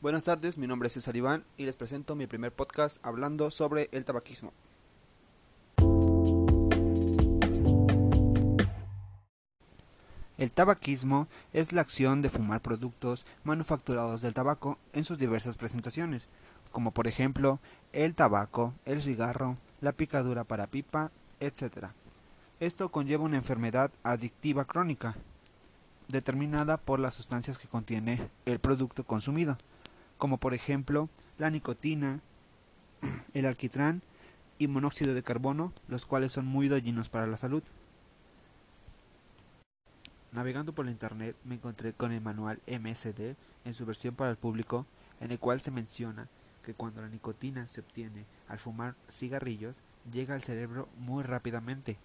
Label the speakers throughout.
Speaker 1: Buenas tardes, mi nombre es César Iván y les presento mi primer podcast hablando sobre el tabaquismo. El tabaquismo es la acción de fumar productos manufacturados del tabaco en sus diversas presentaciones, como por ejemplo el tabaco, el cigarro, la picadura para pipa, etc. Esto conlleva una enfermedad adictiva crónica, determinada por las sustancias que contiene el producto consumido como por ejemplo la nicotina, el alquitrán y monóxido de carbono, los cuales son muy dañinos para la salud. Navegando por la internet me encontré con el manual MSD en su versión para el público, en el cual se menciona que cuando la nicotina se obtiene al fumar cigarrillos, llega al cerebro muy rápidamente,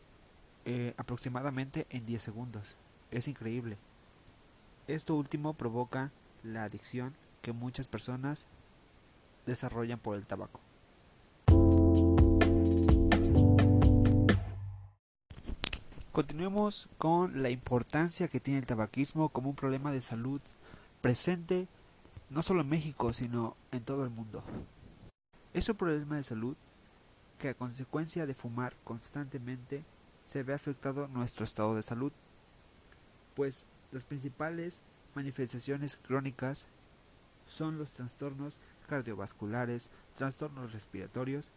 Speaker 1: eh, aproximadamente en 10 segundos. Es increíble. Esto último provoca la adicción que muchas personas desarrollan por el tabaco. Continuemos con la importancia que tiene el tabaquismo como un problema de salud presente no solo en México, sino en todo el mundo. Es un problema de salud que a consecuencia de fumar constantemente se ve afectado nuestro estado de salud, pues las principales manifestaciones crónicas son los trastornos cardiovasculares, trastornos respiratorios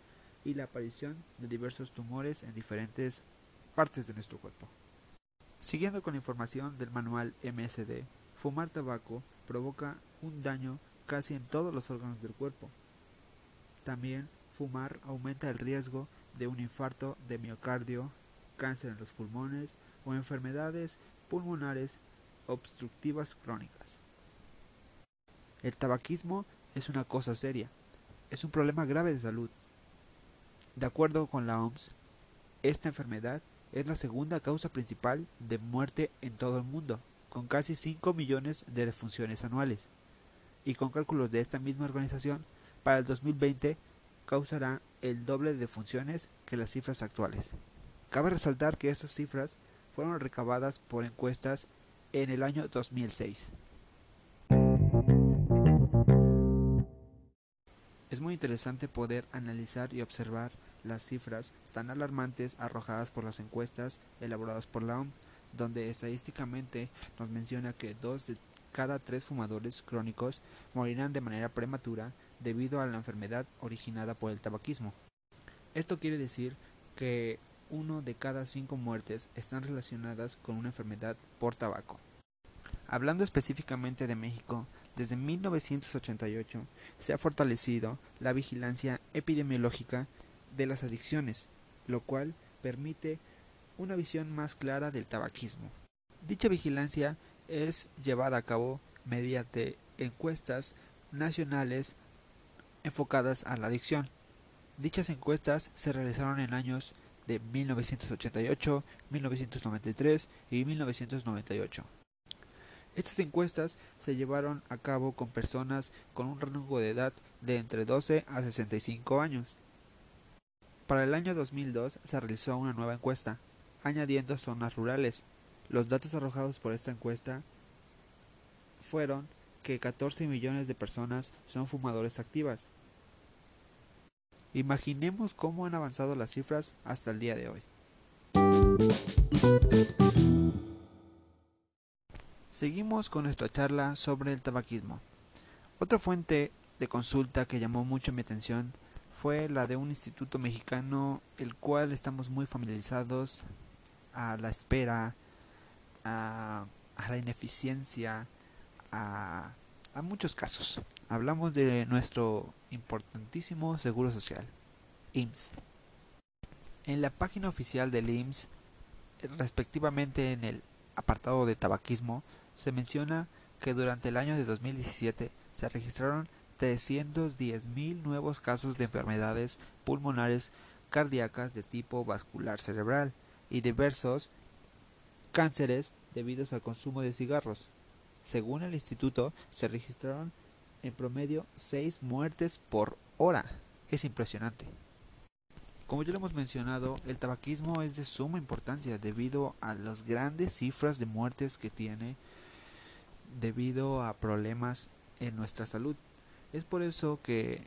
Speaker 1: y la aparición de diversos tumores en diferentes partes de nuestro cuerpo. Siguiendo con la información del manual MSD, fumar tabaco provoca un daño casi en todos los órganos del cuerpo. También fumar aumenta el riesgo de un infarto de miocardio, cáncer en los pulmones o enfermedades pulmonares obstructivas crónicas. El tabaquismo es una cosa seria, es un problema grave de salud. De acuerdo con la OMS, esta enfermedad es la segunda causa principal de muerte en todo el mundo, con casi 5 millones de defunciones anuales. Y con cálculos de esta misma organización, para el 2020 causará el doble de defunciones que las cifras actuales. Cabe resaltar que estas cifras fueron recabadas por encuestas en el año 2006. Es muy interesante poder analizar y observar las cifras tan alarmantes arrojadas por las encuestas elaboradas por la OMS, donde estadísticamente nos menciona que dos de cada tres fumadores crónicos morirán de manera prematura debido a la enfermedad originada por el tabaquismo. Esto quiere decir que uno de cada cinco muertes están relacionadas con una enfermedad por tabaco. Hablando específicamente de México, desde 1988 se ha fortalecido la vigilancia epidemiológica de las adicciones, lo cual permite una visión más clara del tabaquismo. Dicha vigilancia es llevada a cabo mediante encuestas nacionales enfocadas a la adicción. Dichas encuestas se realizaron en años de 1988, 1993 y 1998. Estas encuestas se llevaron a cabo con personas con un rango de edad de entre 12 a 65 años. Para el año 2002 se realizó una nueva encuesta, añadiendo zonas rurales. Los datos arrojados por esta encuesta fueron que 14 millones de personas son fumadores activas. Imaginemos cómo han avanzado las cifras hasta el día de hoy. Seguimos con nuestra charla sobre el tabaquismo. Otra fuente de consulta que llamó mucho mi atención fue la de un instituto mexicano, el cual estamos muy familiarizados a la espera, a, la ineficiencia, a, a muchos casos. Hablamos de nuestro importantísimo Seguro Social, IMSS. En la página oficial del IMSS, respectivamente en el apartado de tabaquismo, se menciona que durante el año de 2017 se registraron 310.000 nuevos casos de enfermedades pulmonares cardíacas de tipo vascular cerebral y diversos cánceres debidos al consumo de cigarros. Según el instituto, se registraron en promedio 6 muertes por hora. Es impresionante. Como ya lo hemos mencionado, el tabaquismo es de suma importancia debido a las grandes cifras de muertes que tiene debido a problemas en nuestra salud. Es por eso que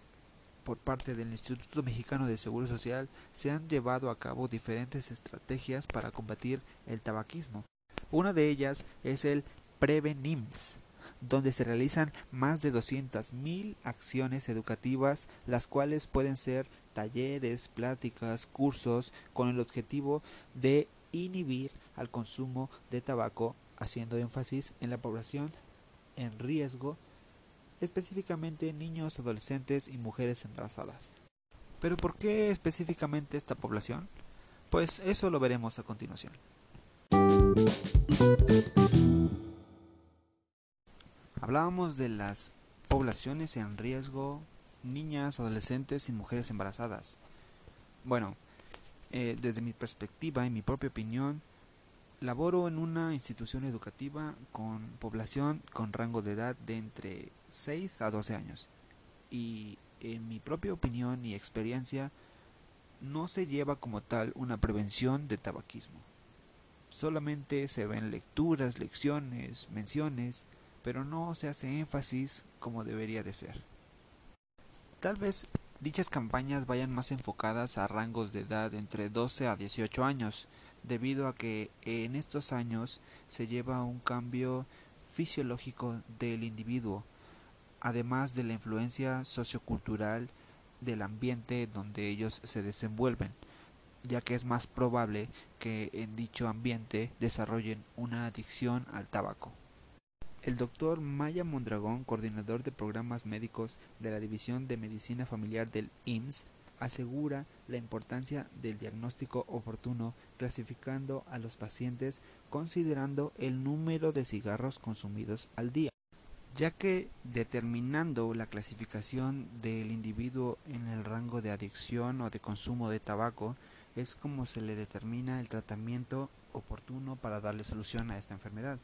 Speaker 1: por parte del Instituto Mexicano de Seguro Social se han llevado a cabo diferentes estrategias para combatir el tabaquismo. Una de ellas es el Prevenims, donde se realizan más de 200.000 acciones educativas, las cuales pueden ser talleres, pláticas, cursos, con el objetivo de inhibir al consumo de tabaco, haciendo énfasis en la población en riesgo, específicamente niños, adolescentes y mujeres embarazadas. ¿Pero por qué específicamente esta población? Pues eso lo veremos a continuación. Hablábamos de las poblaciones en riesgo, niñas, adolescentes y mujeres embarazadas. Bueno, eh, desde mi perspectiva y mi propia opinión, laboro en una institución educativa con población con rango de edad de entre 6 a 12 años. Y en mi propia opinión y experiencia, no se lleva como tal una prevención de tabaquismo. Solamente se ven lecturas, lecciones, menciones, pero no se hace énfasis como debería de ser. Tal vez dichas campañas vayan más enfocadas a rangos de edad entre 12 a 18 años, debido a que en estos años se lleva un cambio fisiológico del individuo, además de la influencia sociocultural del ambiente donde ellos se desenvuelven, ya que es más probable que en dicho ambiente desarrollen una adicción al tabaco. El doctor Maya Mondragón, coordinador de programas médicos de la División de Medicina Familiar del IMSS, asegura la importancia del diagnóstico oportuno clasificando a los pacientes considerando el número de cigarros consumidos al día, ya que determinando la clasificación del individuo en el rango de adicción o de consumo de tabaco es como se le determina el tratamiento oportuno para darle solución a esta enfermedad.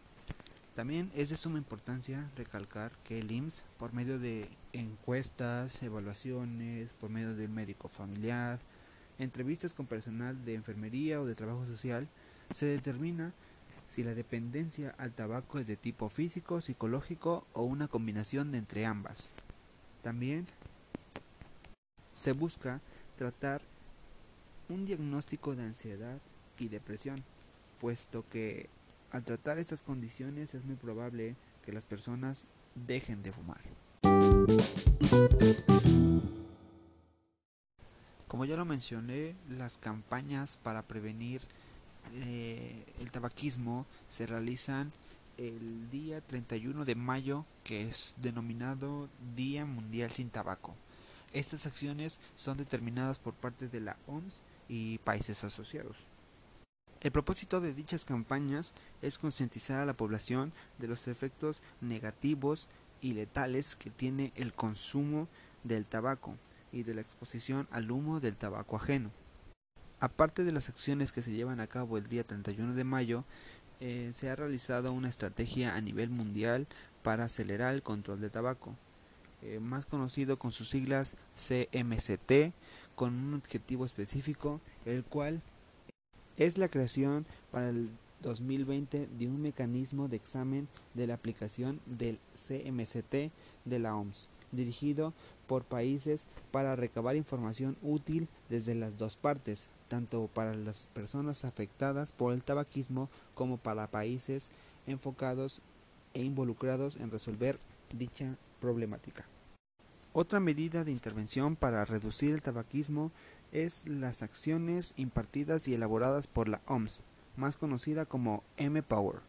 Speaker 1: También es de suma importancia recalcar que el IMSS, por medio de encuestas, evaluaciones, por medio del médico familiar, entrevistas con personal de enfermería o de trabajo social, se determina si la dependencia al tabaco es de tipo físico, psicológico o una combinación de entre ambas. También se busca tratar un diagnóstico de ansiedad y depresión, puesto que al tratar estas condiciones es muy probable que las personas dejen de fumar. Como ya lo mencioné, las campañas para prevenir eh, el tabaquismo se realizan el día 31 de mayo, que es denominado Día Mundial sin Tabaco. Estas acciones son determinadas por parte de la OMS y países asociados. El propósito de dichas campañas es concientizar a la población de los efectos negativos y letales que tiene el consumo del tabaco y de la exposición al humo del tabaco ajeno. Aparte de las acciones que se llevan a cabo el día 31 de mayo, eh, se ha realizado una estrategia a nivel mundial para acelerar el control del tabaco, eh, más conocido con sus siglas CMCT, con un objetivo específico, el cual es la creación para el 2020 de un mecanismo de examen de la aplicación del CMCT de la OMS, dirigido por países para recabar información útil desde las dos partes, tanto para las personas afectadas por el tabaquismo como para países enfocados e involucrados en resolver dicha problemática. Otra medida de intervención para reducir el tabaquismo es las acciones impartidas y elaboradas por la OMS, más conocida como M-Power,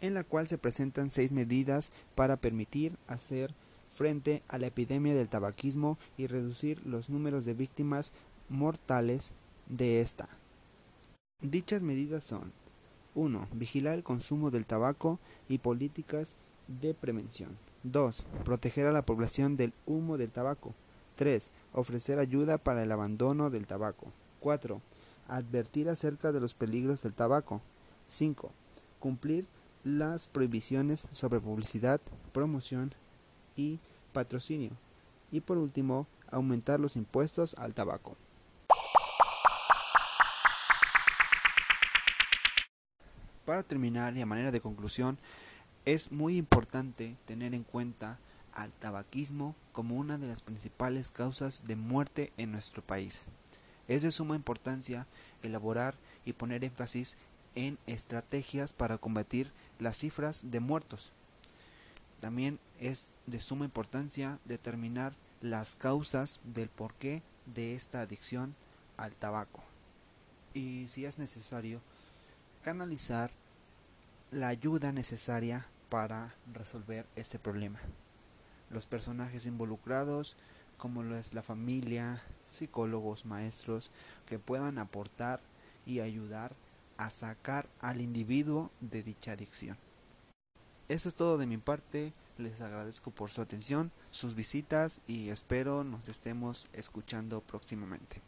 Speaker 1: en la cual se presentan seis medidas para permitir hacer frente a la epidemia del tabaquismo y reducir los números de víctimas mortales de esta. Dichas medidas son 1. Vigilar el consumo del tabaco y políticas de prevención. 2. Proteger a la población del humo del tabaco. 3. Ofrecer ayuda para el abandono del tabaco. 4. Advertir acerca de los peligros del tabaco. 5. Cumplir las prohibiciones sobre publicidad, promoción y patrocinio. Y por último, aumentar los impuestos al tabaco. Para terminar y a manera de conclusión, es muy importante tener en cuenta al tabaquismo como una de las principales causas de muerte en nuestro país. Es de suma importancia elaborar y poner énfasis en estrategias para combatir las cifras de muertos. También es de suma importancia determinar las causas del porqué de esta adicción al tabaco. Y si es necesario, canalizar la ayuda necesaria para resolver este problema. Los personajes involucrados, como es la familia, psicólogos, maestros, que puedan aportar y ayudar a sacar al individuo de dicha adicción. Eso es todo de mi parte. Les agradezco por su atención, sus visitas y espero nos estemos escuchando próximamente.